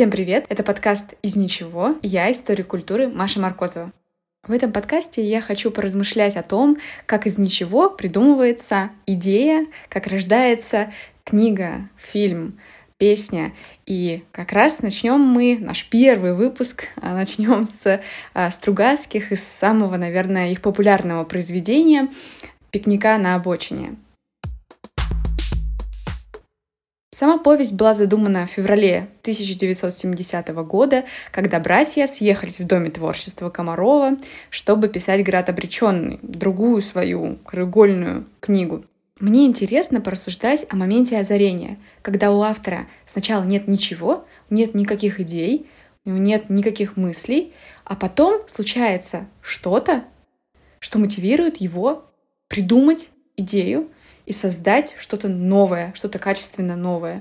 Всем привет! Это подкаст «Из ничего». Я историк культуры Маша Маркозова. В этом подкасте я хочу поразмышлять о том, как из ничего придумывается идея, как рождается книга, фильм, песня. И как раз начнем мы наш первый выпуск, а, начнем с а, Стругацких, из самого, наверное, их популярного произведения «Пикника на обочине». Сама повесть была задумана в феврале 1970 года, когда братья съехались в Доме творчества Комарова, чтобы писать «Град обреченный», другую свою краеугольную книгу. Мне интересно порассуждать о моменте озарения, когда у автора сначала нет ничего, нет никаких идей, нет никаких мыслей, а потом случается что-то, что мотивирует его придумать идею, и создать что-то новое, что-то качественно новое.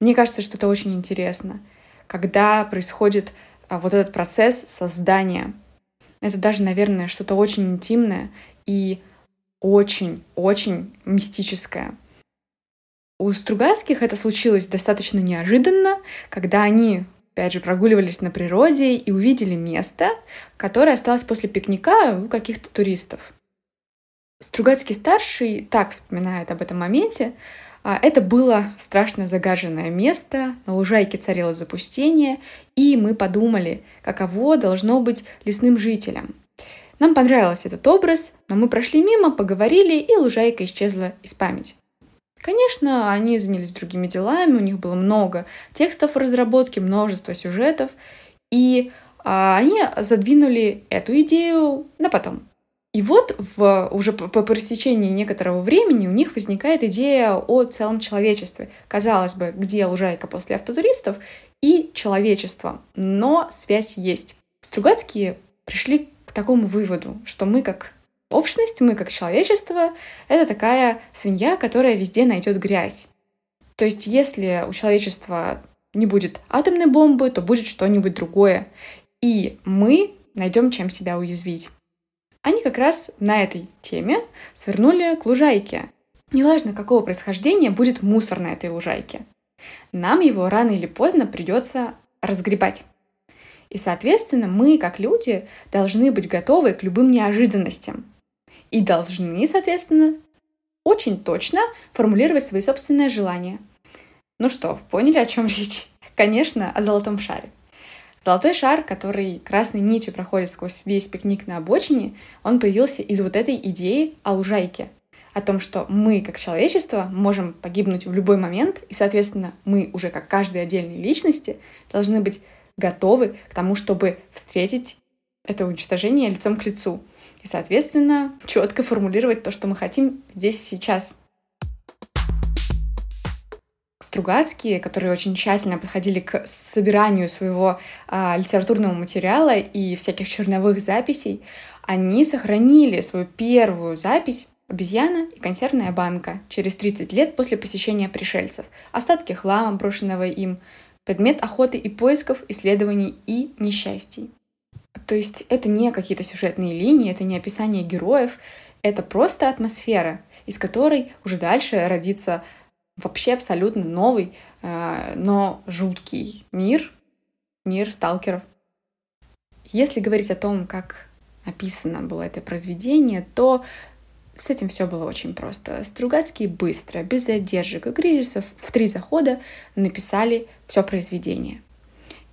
Мне кажется, что это очень интересно, когда происходит а, вот этот процесс создания. Это даже, наверное, что-то очень интимное и очень-очень мистическое. У Стругацких это случилось достаточно неожиданно, когда они, опять же, прогуливались на природе и увидели место, которое осталось после пикника у каких-то туристов. Стругацкий-старший так вспоминает об этом моменте. А, это было страшно загаженное место, на лужайке царило запустение, и мы подумали, каково должно быть лесным жителям. Нам понравился этот образ, но мы прошли мимо, поговорили, и лужайка исчезла из памяти. Конечно, они занялись другими делами, у них было много текстов в разработке, множество сюжетов, и а, они задвинули эту идею на потом. И вот в, уже по, по пресечении некоторого времени у них возникает идея о целом человечестве. Казалось бы, где лужайка после автотуристов и человечество, но связь есть. Стругацкие пришли к такому выводу, что мы как общность, мы как человечество — это такая свинья, которая везде найдет грязь. То есть если у человечества не будет атомной бомбы, то будет что-нибудь другое. И мы найдем чем себя уязвить. Они как раз на этой теме свернули к лужайке. Неважно, какого происхождения будет мусор на этой лужайке. Нам его рано или поздно придется разгребать. И, соответственно, мы, как люди, должны быть готовы к любым неожиданностям. И должны, соответственно, очень точно формулировать свои собственные желания. Ну что, поняли, о чем речь? Конечно, о золотом шаре. Золотой шар, который красной нитью проходит сквозь весь пикник на обочине, он появился из вот этой идеи о лужайке, о том, что мы, как человечество, можем погибнуть в любой момент, и, соответственно, мы уже как каждые отдельные личности должны быть готовы к тому, чтобы встретить это уничтожение лицом к лицу. И, соответственно, четко формулировать то, что мы хотим здесь и сейчас. Стругацкие, которые очень тщательно подходили к собиранию своего а, литературного материала и всяких черновых записей, они сохранили свою первую запись Обезьяна и консервная банка через 30 лет после посещения пришельцев. Остатки хлама, брошенного им, предмет охоты и поисков, исследований и несчастий. То есть это не какие-то сюжетные линии, это не описание героев, это просто атмосфера, из которой уже дальше родится вообще абсолютно новый, э, но жуткий мир, мир сталкеров. Если говорить о том, как написано было это произведение, то с этим все было очень просто. Стругацкие быстро, без задержек и кризисов, в три захода написали все произведение.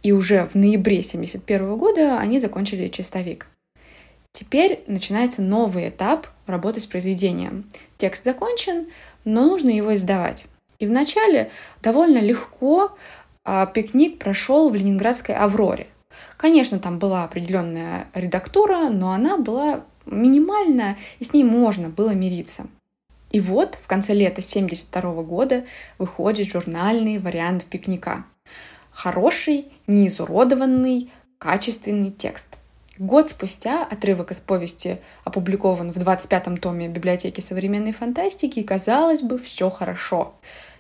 И уже в ноябре 1971 года они закончили «Чистовик». Теперь начинается новый этап работы с произведением. Текст закончен, но нужно его издавать. И вначале довольно легко а, пикник прошел в ленинградской «Авроре». Конечно, там была определенная редактура, но она была минимальная, и с ней можно было мириться. И вот в конце лета 1972 года выходит журнальный вариант пикника. Хороший, неизуродованный, качественный текст – Год спустя отрывок из повести опубликован в 25-м томе библиотеки современной фантастики, и, казалось бы, все хорошо.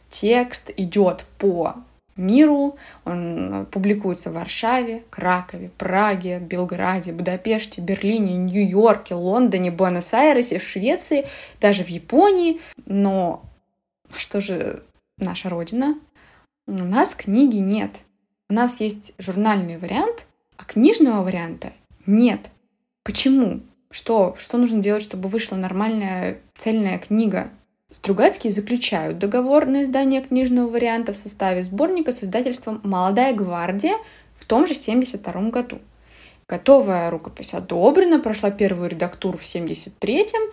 Текст идет по миру, он публикуется в Варшаве, Кракове, Праге, Белграде, Будапеште, Берлине, Нью-Йорке, Лондоне, Буэнос-Айресе, в Швеции, даже в Японии. Но что же наша родина? У нас книги нет. у нас есть журнальный вариант, а книжного варианта нет. Почему? Что, что нужно делать, чтобы вышла нормальная цельная книга? Стругацкие заключают договор на издание книжного варианта в составе сборника с издательством «Молодая гвардия» в том же 1972 году. Готовая рукопись одобрена, прошла первую редактуру в 73-м,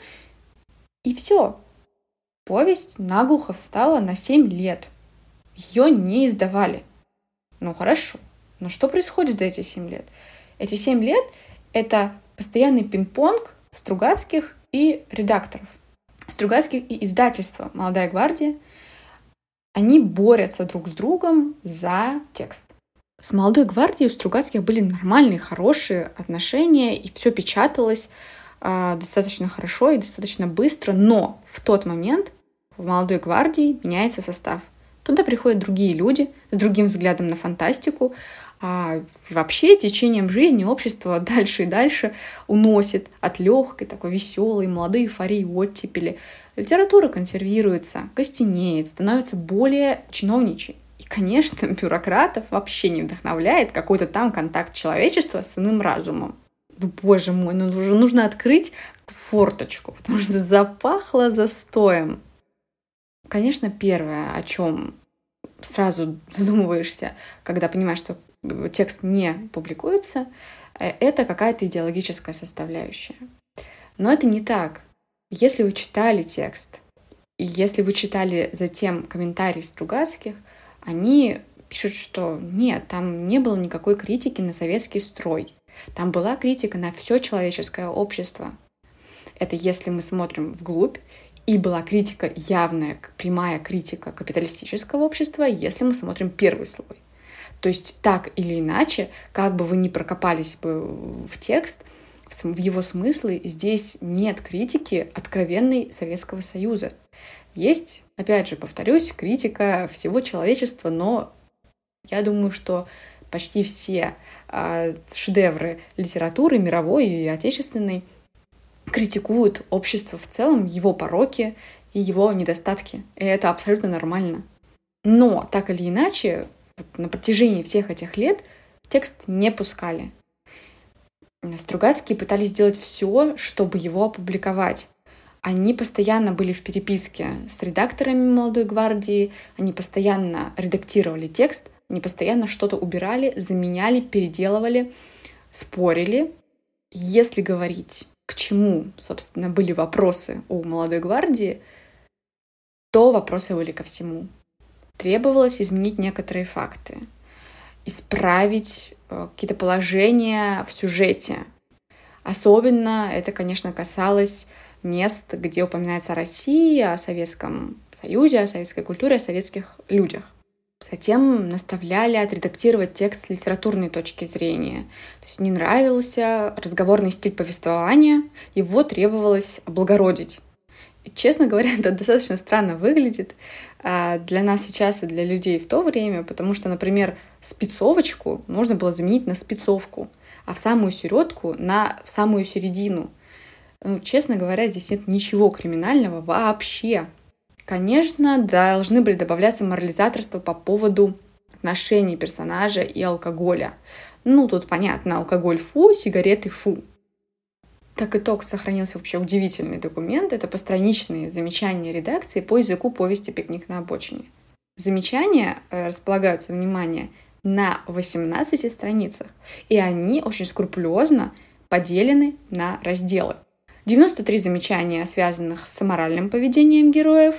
и все. Повесть наглухо встала на 7 лет. Ее не издавали. Ну хорошо, но что происходит за эти 7 лет? Эти 7 лет — это постоянный пинг-понг Стругацких и редакторов. Стругацких и издательства «Молодая гвардия» они борются друг с другом за текст. С «Молодой гвардией» у Стругацких были нормальные, хорошие отношения, и все печаталось э, достаточно хорошо и достаточно быстро, но в тот момент в «Молодой гвардии» меняется состав. Туда приходят другие люди с другим взглядом на фантастику, а вообще течением жизни общество дальше и дальше уносит от легкой, такой веселой, молодой эйфории оттепели. Литература консервируется, костенеет, становится более чиновничей. И, конечно, бюрократов вообще не вдохновляет какой-то там контакт человечества с иным разумом. Ну, боже мой, ну уже нужно открыть форточку, потому что запахло застоем. Конечно, первое, о чем сразу задумываешься, когда понимаешь, что текст не публикуется, э, это какая-то идеологическая составляющая. Но это не так. Если вы читали текст, и если вы читали затем комментарии Стругацких, они пишут, что нет, там не было никакой критики на советский строй. Там была критика на все человеческое общество. Это если мы смотрим вглубь, и была критика явная, прямая критика капиталистического общества, если мы смотрим первый слой. То есть так или иначе, как бы вы ни прокопались бы в текст, в его смыслы, здесь нет критики откровенной Советского Союза. Есть, опять же, повторюсь, критика всего человечества, но я думаю, что почти все э, шедевры литературы мировой и отечественной критикуют общество в целом, его пороки и его недостатки. И это абсолютно нормально. Но так или иначе, на протяжении всех этих лет текст не пускали. Стругацкие пытались сделать все, чтобы его опубликовать. Они постоянно были в переписке с редакторами «Молодой гвардии», они постоянно редактировали текст, они постоянно что-то убирали, заменяли, переделывали, спорили. Если говорить, к чему, собственно, были вопросы у «Молодой гвардии», то вопросы были ко всему требовалось изменить некоторые факты, исправить э, какие-то положения в сюжете. Особенно это, конечно, касалось мест, где упоминается Россия, о Советском Союзе, о советской культуре, о советских людях. Затем наставляли отредактировать текст с литературной точки зрения. То есть не нравился разговорный стиль повествования, его требовалось облагородить. Честно говоря, это достаточно странно выглядит, а, для нас сейчас и для людей в то время, потому что, например, спецовочку можно было заменить на спецовку, а в самую середку на в самую середину. Ну, честно говоря, здесь нет ничего криминального вообще. Конечно, должны были добавляться морализаторства по поводу отношений персонажа и алкоголя. Ну, тут понятно, алкоголь фу, сигареты фу. Как итог сохранился вообще удивительный документ. Это постраничные замечания редакции по языку повести «Пикник на обочине». Замечания э, располагаются, внимание, на 18 страницах, и они очень скрупулезно поделены на разделы. 93 замечания, связанных с аморальным поведением героев,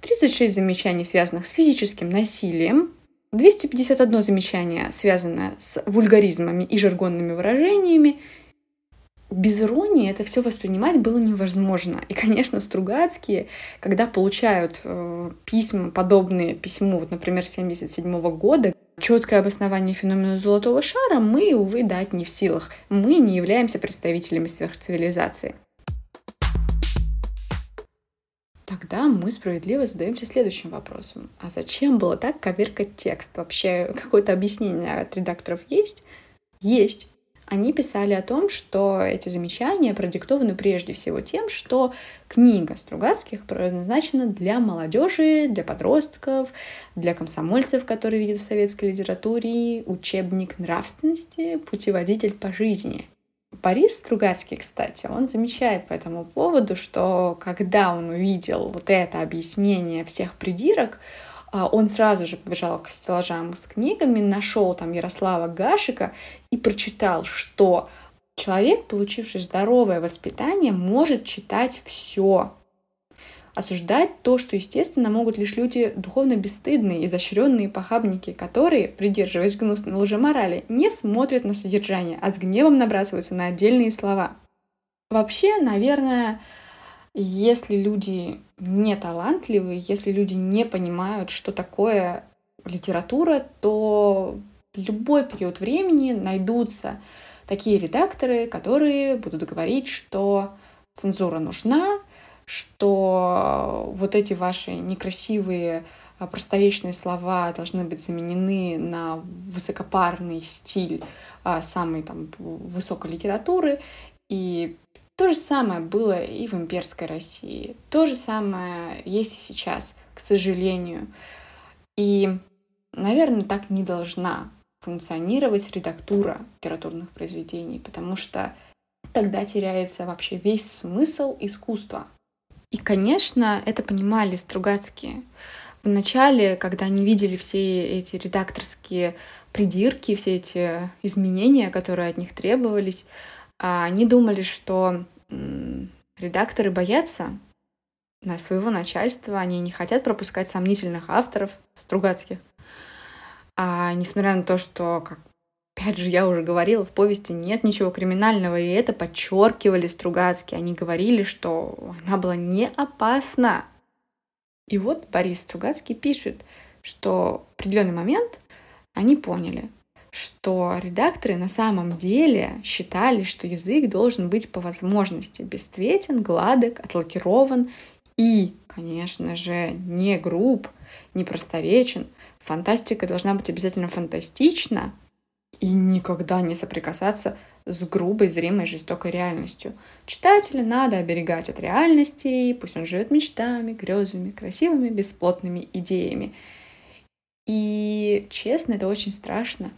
36 замечаний, связанных с физическим насилием, 251 замечание, связанное с вульгаризмами и жаргонными выражениями, без иронии это все воспринимать было невозможно. И, конечно, Стругацкие, когда получают э, письма, подобные письму, вот, например, 77 года, четкое обоснование феномена золотого шара, мы, увы, дать не в силах. Мы не являемся представителями сверхцивилизации. Тогда мы справедливо задаемся следующим вопросом. А зачем было так коверкать текст? Вообще какое-то объяснение от редакторов есть? Есть. Они писали о том, что эти замечания продиктованы прежде всего тем, что книга Стругацких предназначена для молодежи, для подростков, для комсомольцев, которые видят в советской литературе учебник нравственности, путеводитель по жизни. Борис Стругацкий, кстати, он замечает по этому поводу, что когда он увидел вот это объяснение всех придирок, он сразу же побежал к стеллажам с книгами, нашел там Ярослава Гашика и прочитал, что человек, получивший здоровое воспитание, может читать все. Осуждать то, что, естественно, могут лишь люди духовно бесстыдные, изощренные похабники, которые, придерживаясь гнусной лжеморали, не смотрят на содержание, а с гневом набрасываются на отдельные слова. Вообще, наверное, если люди не талантливые, если люди не понимают, что такое литература, то в любой период времени найдутся такие редакторы, которые будут говорить, что цензура нужна, что вот эти ваши некрасивые а, просторечные слова должны быть заменены на высокопарный стиль а, самой там высокой литературы, и то же самое было и в имперской России. То же самое есть и сейчас, к сожалению. И, наверное, так не должна функционировать редактура литературных произведений, потому что тогда теряется вообще весь смысл искусства. И, конечно, это понимали Стругацкие. Вначале, когда они видели все эти редакторские придирки, все эти изменения, которые от них требовались, они думали, что редакторы боятся на своего начальства, они не хотят пропускать сомнительных авторов Стругацких. А несмотря на то, что, как опять же, я уже говорила, в повести нет ничего криминального, и это подчеркивали Стругацкие. Они говорили, что она была не опасна. И вот Борис Стругацкий пишет, что в определенный момент они поняли, что редакторы на самом деле считали, что язык должен быть по возможности бесцветен, гладок, отлакирован и, конечно же, не груб, не просторечен. Фантастика должна быть обязательно фантастична и никогда не соприкасаться с грубой, зримой, жестокой реальностью. Читателя надо оберегать от реальности, пусть он живет мечтами, грезами, красивыми, бесплотными идеями. И честно, это очень страшно,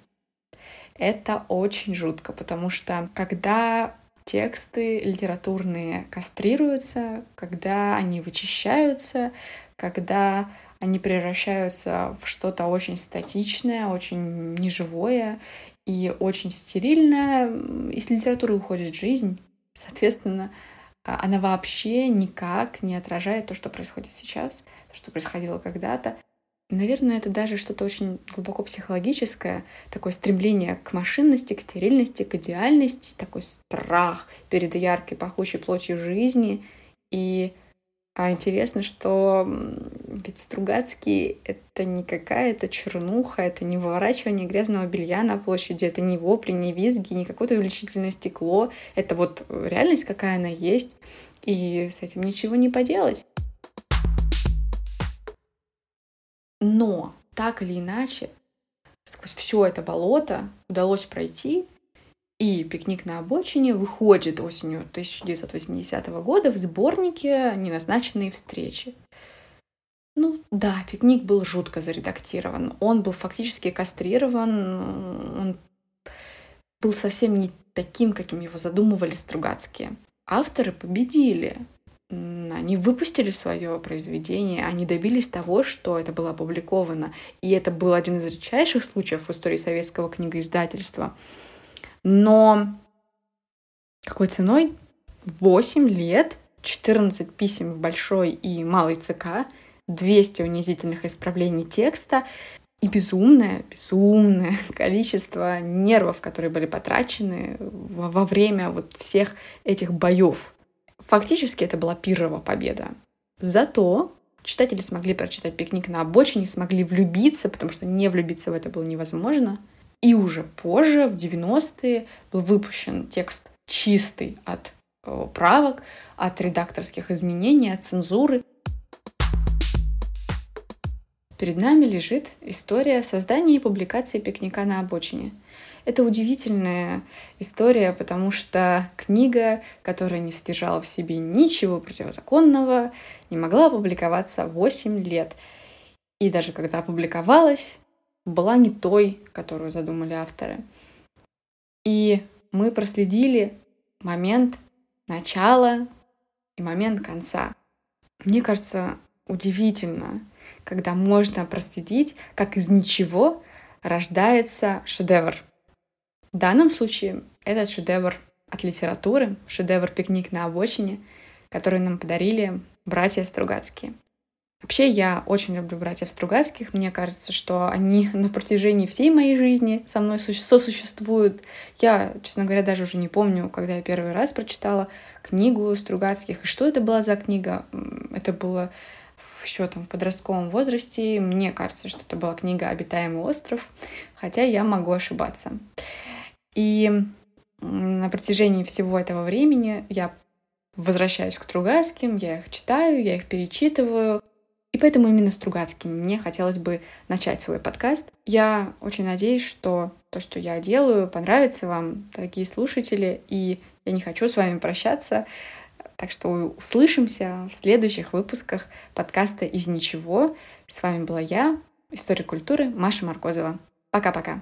это очень жутко, потому что когда тексты литературные кастрируются, когда они вычищаются, когда они превращаются в что-то очень статичное, очень неживое и очень стерильное. Из литературы уходит жизнь, соответственно, она вообще никак не отражает то, что происходит сейчас, то, что происходило когда-то. Наверное, это даже что-то очень глубоко психологическое, такое стремление к машинности, к стерильности, к идеальности, такой страх перед яркой, пахучей плотью жизни. И а интересно, что ведь Стругацкий — это не какая-то чернуха, это не выворачивание грязного белья на площади, это не вопли, не визги, не какое-то увеличительное стекло. Это вот реальность, какая она есть, и с этим ничего не поделать. Но так или иначе, сквозь все это болото удалось пройти, и «Пикник на обочине» выходит осенью 1980 года в сборнике «Неназначенные встречи». Ну да, «Пикник» был жутко заредактирован. Он был фактически кастрирован, он был совсем не таким, каким его задумывали Стругацкие. Авторы победили они выпустили свое произведение, они добились того, что это было опубликовано. И это был один из редчайших случаев в истории советского книгоиздательства. Но какой ценой? 8 лет, 14 писем в большой и малый ЦК, 200 унизительных исправлений текста и безумное, безумное количество нервов, которые были потрачены во время вот всех этих боев Фактически это была пирова победа. Зато читатели смогли прочитать «Пикник на обочине», смогли влюбиться, потому что не влюбиться в это было невозможно. И уже позже, в 90-е, был выпущен текст чистый от э, правок, от редакторских изменений, от цензуры. Перед нами лежит история создания и публикации пикника на обочине. Это удивительная история, потому что книга, которая не содержала в себе ничего противозаконного, не могла опубликоваться 8 лет. И даже когда опубликовалась, была не той, которую задумали авторы. И мы проследили момент начала и момент конца. Мне кажется, удивительно, когда можно проследить, как из ничего рождается шедевр. В данном случае этот шедевр от литературы, шедевр «Пикник на обочине», который нам подарили братья Стругацкие. Вообще, я очень люблю братьев Стругацких. Мне кажется, что они на протяжении всей моей жизни со мной сосуществуют. Я, честно говоря, даже уже не помню, когда я первый раз прочитала книгу Стругацких. И что это была за книга? Это было еще там в подростковом возрасте. Мне кажется, что это была книга «Обитаемый остров», хотя я могу ошибаться. И на протяжении всего этого времени я возвращаюсь к Стругацким, я их читаю, я их перечитываю. И поэтому именно Стругацкими мне хотелось бы начать свой подкаст. Я очень надеюсь, что то, что я делаю, понравится вам, дорогие слушатели, и я не хочу с вами прощаться. Так что услышимся в следующих выпусках подкаста «Из ничего». С вами была я, историк культуры Маша Маркозова. Пока-пока.